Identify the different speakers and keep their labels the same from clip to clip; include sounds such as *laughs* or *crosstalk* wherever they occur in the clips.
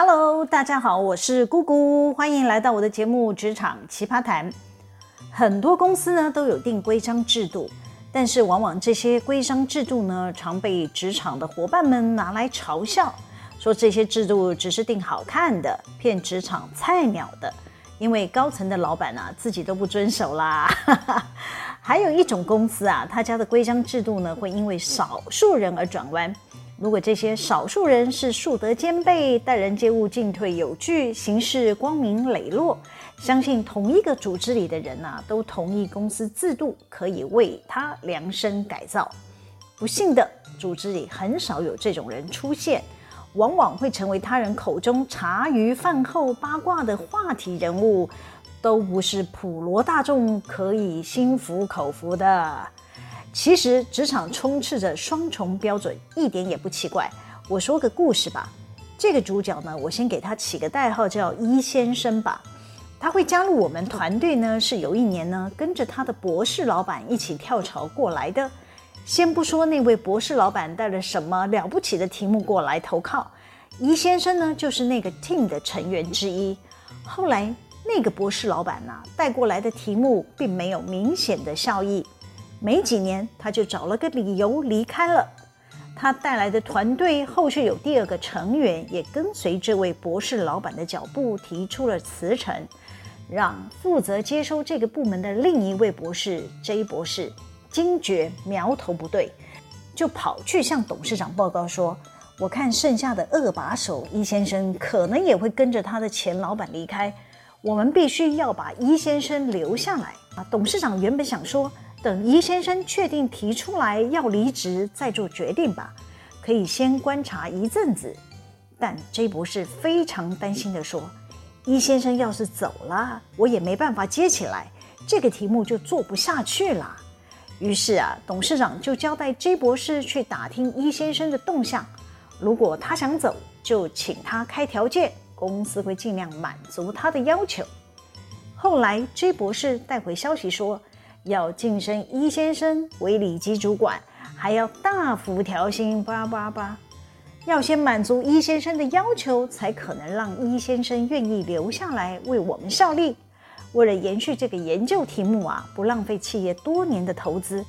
Speaker 1: Hello，大家好，我是姑姑，欢迎来到我的节目《职场奇葩谈》。很多公司呢都有定规章制度，但是往往这些规章制度呢常被职场的伙伴们拿来嘲笑，说这些制度只是定好看的，骗职场菜鸟的。因为高层的老板啊自己都不遵守啦。*laughs* 还有一种公司啊，他家的规章制度呢会因为少数人而转弯。如果这些少数人是树德兼备、待人接物进退有据、行事光明磊落，相信同一个组织里的人呐、都同意公司制度可以为他量身改造。不幸的，组织里很少有这种人出现，往往会成为他人口中茶余饭后八卦的话题人物，都不是普罗大众可以心服口服的。其实职场充斥着双重标准，一点也不奇怪。我说个故事吧。这个主角呢，我先给他起个代号叫伊先生吧。他会加入我们团队呢，是有一年呢跟着他的博士老板一起跳槽过来的。先不说那位博士老板带了什么了不起的题目过来投靠，伊先生呢就是那个 team 的成员之一。后来那个博士老板呢带过来的题目并没有明显的效益。没几年，他就找了个理由离开了。他带来的团队后续有第二个成员也跟随这位博士老板的脚步提出了辞呈，让负责接收这个部门的另一位博士 J 博士惊觉苗头不对，就跑去向董事长报告说：“我看剩下的二把手一先生可能也会跟着他的前老板离开，我们必须要把一先生留下来。”啊，董事长原本想说。等伊先生确定提出来要离职，再做决定吧。可以先观察一阵子。但 J 博士非常担心地说：“伊先生要是走了，我也没办法接起来，这个题目就做不下去了。”于是啊，董事长就交代 J 博士去打听伊先生的动向。如果他想走，就请他开条件，公司会尽量满足他的要求。后来 J 博士带回消息说。要晋升伊先生为里级主管，还要大幅调薪，叭叭叭，要先满足伊先生的要求，才可能让伊先生愿意留下来为我们效力。为了延续这个研究题目啊，不浪费企业多年的投资，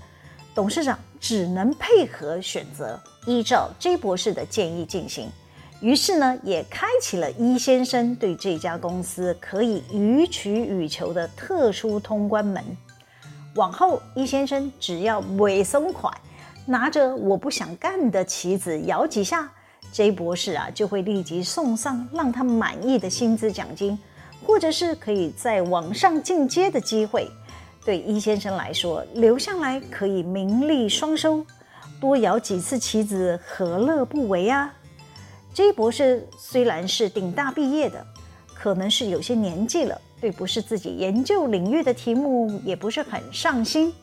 Speaker 1: 董事长只能配合选择，依照 J 博士的建议进行。于是呢，也开启了伊先生对这家公司可以予取予求的特殊通关门。往后，伊先生只要尾松款，拿着我不想干的棋子摇几下，J 博士啊就会立即送上让他满意的薪资奖金，或者是可以再往上进阶的机会。对伊先生来说，留下来可以名利双收，多摇几次棋子何乐不为啊？J 博士虽然是顶大毕业的，可能是有些年纪了。对不是自己研究领域的题目，也不是很上心，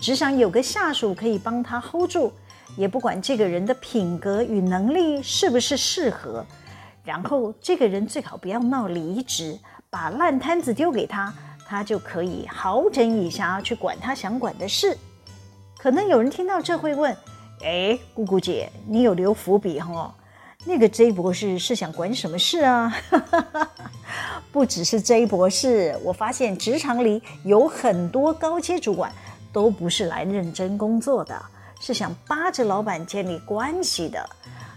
Speaker 1: 只想有个下属可以帮他 hold 住，也不管这个人的品格与能力是不是适合。然后这个人最好不要闹离职，把烂摊子丢给他，他就可以好整以暇去管他想管的事。可能有人听到这会问：哎，姑姑姐，你有留伏笔哦？那个 J 博士是想管什么事啊？*laughs* 不只是 J 博士，我发现职场里有很多高阶主管都不是来认真工作的，是想扒着老板建立关系的。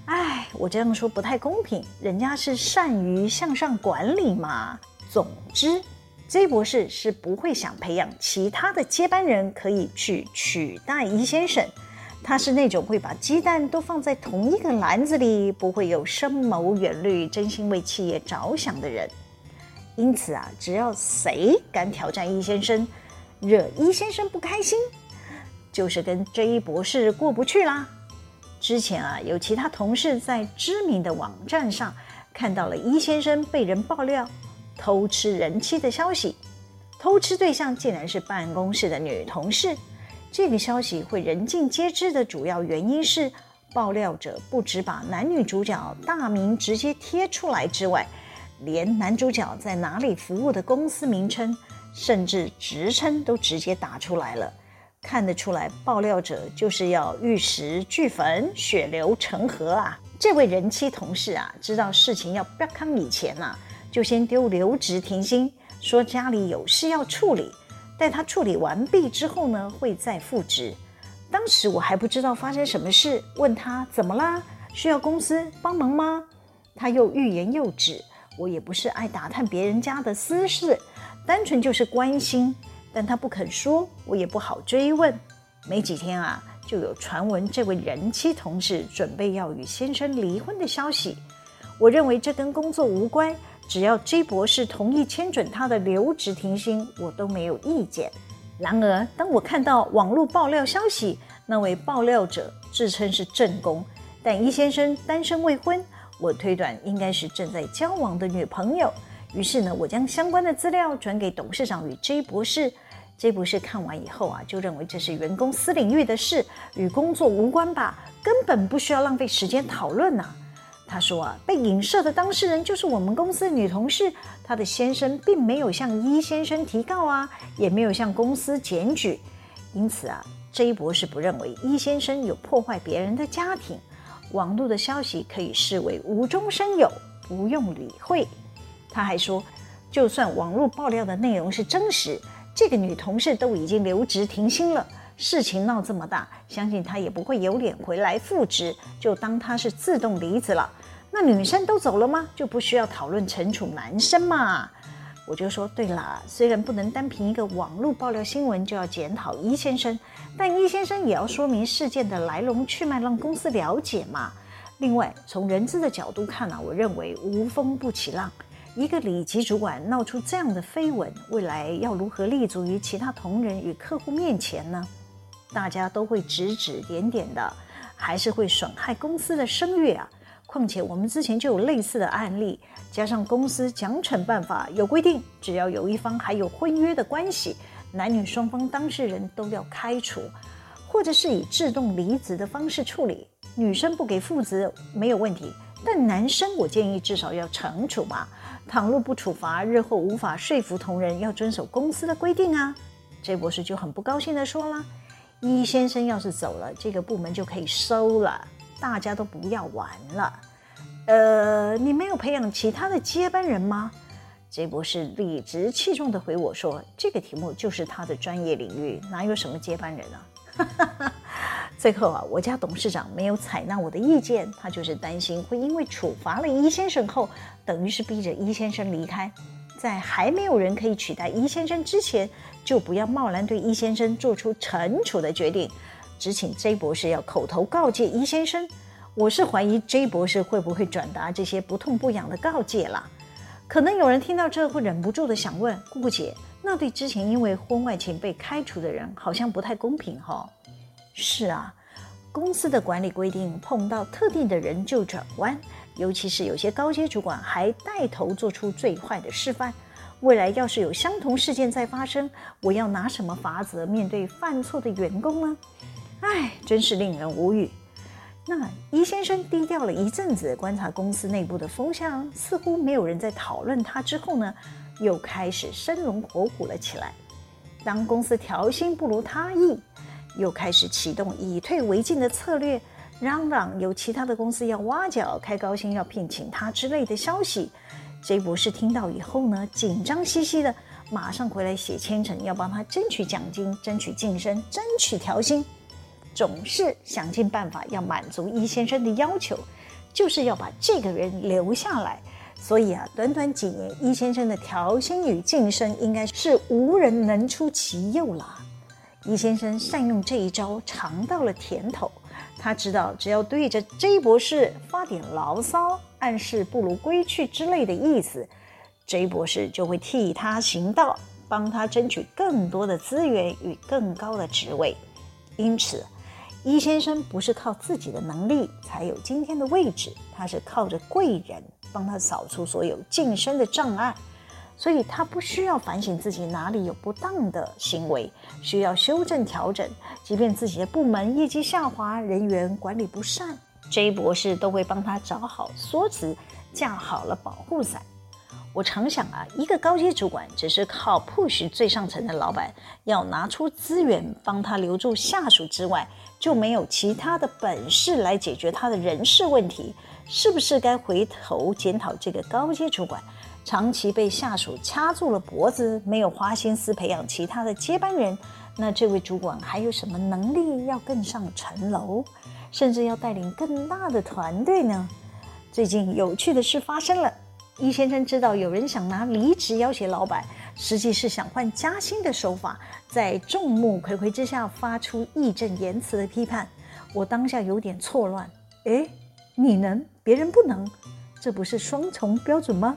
Speaker 1: 哎，我这样说不太公平，人家是善于向上管理嘛。总之，J 博士是不会想培养其他的接班人可以去取代伊先生。他是那种会把鸡蛋都放在同一个篮子里，不会有深谋远虑、真心为企业着想的人。因此啊，只要谁敢挑战伊先生，惹伊先生不开心，就是跟 J 博士过不去啦。之前啊，有其他同事在知名的网站上看到了伊先生被人爆料偷吃人妻的消息，偷吃对象竟然是办公室的女同事。这个消息会人尽皆知的主要原因是，爆料者不只把男女主角大名直接贴出来之外，连男主角在哪里服务的公司名称，甚至职称都直接打出来了。看得出来，爆料者就是要玉石俱焚、血流成河啊！这位人妻同事啊，知道事情要不康以前啊，就先丢留职停薪，说家里有事要处理，待他处理完毕之后呢，会再复职。当时我还不知道发生什么事，问他怎么啦？需要公司帮忙吗？他又欲言又止。我也不是爱打探别人家的私事，单纯就是关心。但他不肯说，我也不好追问。没几天啊，就有传闻这位人妻同事准备要与先生离婚的消息。我认为这跟工作无关，只要 J 博士同意签准他的留职停薪，我都没有意见。然而，当我看到网络爆料消息，那位爆料者自称是正宫，但 E 先生单身未婚，我推断应该是正在交往的女朋友。于是呢，我将相关的资料转给董事长与 J 博士。J 博士看完以后啊，就认为这是员工私领域的事，与工作无关吧，根本不需要浪费时间讨论呐。他说啊，被影射的当事人就是我们公司的女同事，她的先生并没有向伊先生提告啊，也没有向公司检举，因此啊，J 博士不认为 E 先生有破坏别人的家庭。网络的消息可以视为无中生有，不用理会。他还说，就算网络爆料的内容是真实。这个女同事都已经留职停薪了，事情闹这么大，相信他也不会有脸回来复职，就当他是自动离职了。那女生都走了吗？就不需要讨论惩处男生嘛？我就说对了，虽然不能单凭一个网络爆料新闻就要检讨伊先生，但伊先生也要说明事件的来龙去脉，让公司了解嘛。另外，从人资的角度看呢、啊，我认为无风不起浪。一个里级主管闹出这样的绯闻，未来要如何立足于其他同仁与客户面前呢？大家都会指指点点的，还是会损害公司的声誉啊！况且我们之前就有类似的案例，加上公司奖惩办法有规定，只要有一方还有婚约的关系，男女双方当事人都要开除，或者是以自动离职的方式处理。女生不给复职没有问题，但男生我建议至少要惩处嘛。倘若不处罚，日后无法说服同仁要遵守公司的规定啊。这博士就很不高兴地说了：“E 先生要是走了，这个部门就可以收了，大家都不要玩了。”呃，你没有培养其他的接班人吗？J 博士理直气壮地回我说：“这个题目就是他的专业领域，哪有什么接班人啊？” *laughs* 最后啊，我家董事长没有采纳我的意见，他就是担心会因为处罚了 E 先生后，等于是逼着 E 先生离开，在还没有人可以取代伊先生之前，就不要贸然对伊先生做出惩处的决定，只请 J 博士要口头告诫伊先生。我是怀疑 J 博士会不会转达这些不痛不痒的告诫啦。可能有人听到这会忍不住的想问：顾姐，那对之前因为婚外情被开除的人，好像不太公平哈？是啊，公司的管理规定碰到特定的人就转弯，尤其是有些高阶主管还带头做出最坏的示范。未来要是有相同事件再发生，我要拿什么法则面对犯错的员工呢？哎，真是令人无语。那伊先生低调了一阵子，观察公司内部的风向，似乎没有人在讨论他之后呢，又开始生龙活虎了起来。当公司调薪不如他意。又开始启动以退为进的策略，嚷嚷有其他的公司要挖角、开高薪要聘请他之类的消息。J 博士听到以后呢，紧张兮兮的，马上回来写千层，要帮他争取奖金、争取晋升、争取调薪，总是想尽办法要满足伊先生的要求，就是要把这个人留下来。所以啊，短短几年，伊先生的调薪与晋升应该是无人能出其右了。伊先生善用这一招，尝到了甜头。他知道，只要对着 J 博士发点牢骚，暗示不如归去之类的意思，J 博士就会替他行道，帮他争取更多的资源与更高的职位。因此，伊先生不是靠自己的能力才有今天的位置，他是靠着贵人帮他扫除所有晋升的障碍。所以他不需要反省自己哪里有不当的行为，需要修正调整。即便自己的部门业绩下滑，人员管理不善，J 博士都会帮他找好说辞，架好了保护伞。我常想啊，一个高阶主管只是靠 push 最上层的老板，要拿出资源帮他留住下属之外，就没有其他的本事来解决他的人事问题。是不是该回头检讨这个高阶主管长期被下属掐住了脖子，没有花心思培养其他的接班人？那这位主管还有什么能力要更上层楼，甚至要带领更大的团队呢？最近有趣的事发生了，易先生知道有人想拿离职要挟老板，实际是想换加薪的手法，在众目睽睽之下发出义正言辞的批判。我当下有点错乱，诶，你能，别人不能，这不是双重标准吗？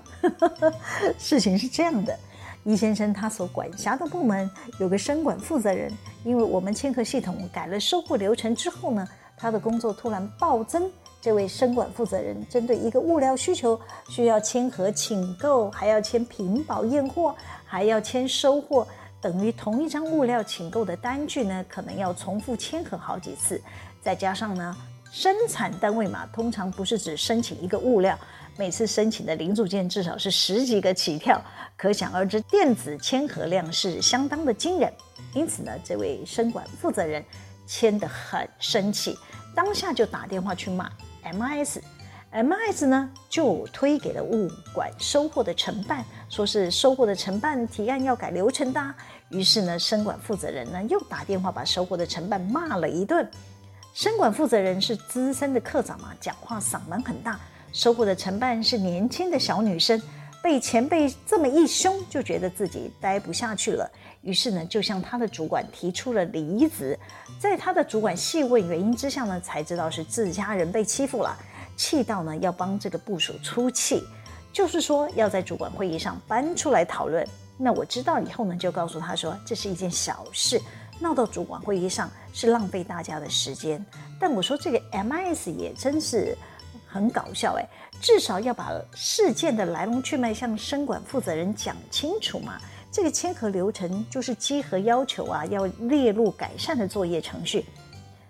Speaker 1: *laughs* 事情是这样的。易先生他所管辖的部门有个生管负责人，因为我们签核系统改了收货流程之后呢，他的工作突然暴增。这位生管负责人针对一个物料需求，需要签核请购，还要签品保验货，还要签收货，等于同一张物料请购的单据呢，可能要重复签核好几次。再加上呢，生产单位嘛，通常不是只申请一个物料。每次申请的零组件至少是十几个起跳，可想而知，电子签核量是相当的惊人。因此呢，这位生管负责人签得很生气，当下就打电话去骂 M S。M S 呢就推给了物管收货的承办，说是收货的承办提案要改流程的。于是呢，生管负责人呢又打电话把收货的承办骂了一顿。生管负责人是资深的课长嘛，讲话嗓门很大。收货的承办是年轻的小女生，被前辈这么一凶，就觉得自己待不下去了，于是呢，就向他的主管提出了离职。在他的主管细问原因之下呢，才知道是自家人被欺负了，气到呢要帮这个部署出气，就是说要在主管会议上搬出来讨论。那我知道以后呢，就告诉他说，这是一件小事，闹到主管会议上是浪费大家的时间。但我说这个 MIS 也真是。很搞笑哎，至少要把事件的来龙去脉向生管负责人讲清楚嘛。这个签合流程就是稽核要求啊，要列入改善的作业程序。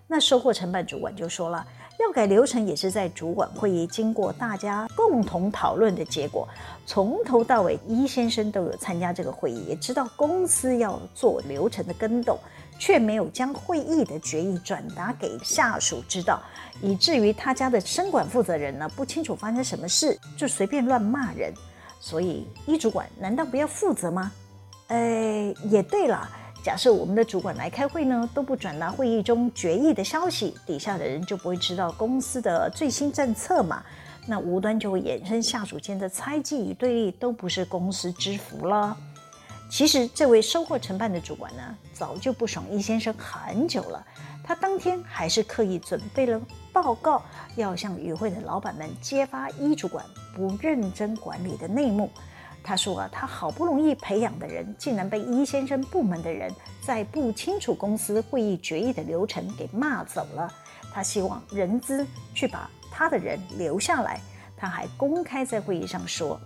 Speaker 1: 那收货承办主管就说了，要改流程也是在主管会议经过大家共同讨论的结果。从头到尾，伊先生都有参加这个会议，也知道公司要做流程的更动。却没有将会议的决议转达给下属知道，以至于他家的生管负责人呢，不清楚发生什么事，就随便乱骂人。所以伊主管难道不要负责吗？哎，也对了，假设我们的主管来开会呢，都不转达会议中决议的消息，底下的人就不会知道公司的最新政策嘛，那无端就会衍生下属间的猜忌与对立，都不是公司之福了。其实这位收货承办的主管呢，早就不爽易先生很久了。他当天还是刻意准备了报告，要向与会的老板们揭发易主管不认真管理的内幕。他说啊，他好不容易培养的人，竟然被易先生部门的人在不清楚公司会议决议的流程给骂走了。他希望人资去把他的人留下来。他还公开在会议上说。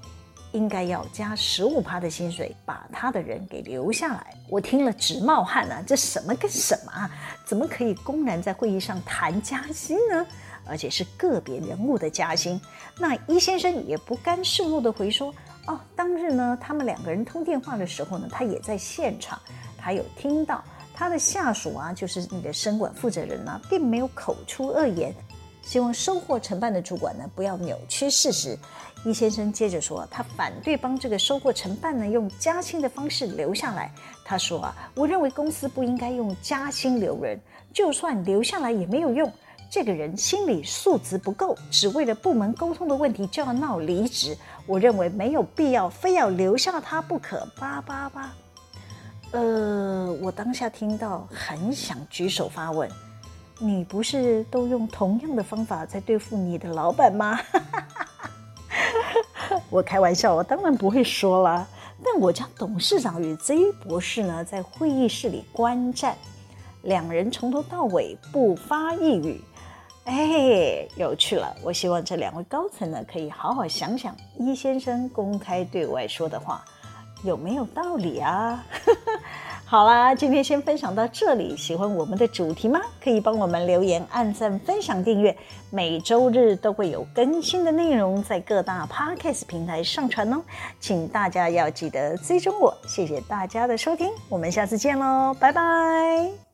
Speaker 1: 应该要加十五趴的薪水，把他的人给留下来。我听了直冒汗啊！这什么跟什么啊？怎么可以公然在会议上谈加薪呢？而且是个别人物的加薪。那易先生也不甘示弱的回说：“哦，当日呢，他们两个人通电话的时候呢，他也在现场，他有听到他的下属啊，就是那个生管负责人呢、并没有口出恶言。”希望收货承办的主管呢，不要扭曲事实。易先生接着说，他反对帮这个收货承办呢用加薪的方式留下来。他说啊，我认为公司不应该用加薪留人，就算留下来也没有用。这个人心理素质不够，只为了部门沟通的问题就要闹离职。我认为没有必要非要留下他不可。叭叭叭。呃，我当下听到很想举手发问。你不是都用同样的方法在对付你的老板吗？*laughs* 我开玩笑，我当然不会说了。但我家董事长与 Z 博士呢，在会议室里观战，两人从头到尾不发一语。哎，有趣了！我希望这两位高层呢，可以好好想想一先生公开对外说的话有没有道理啊？*laughs* 好啦，今天先分享到这里。喜欢我们的主题吗？可以帮我们留言、按赞、分享、订阅。每周日都会有更新的内容在各大 Podcast 平台上传哦，请大家要记得追踪我。谢谢大家的收听，我们下次见喽，拜拜。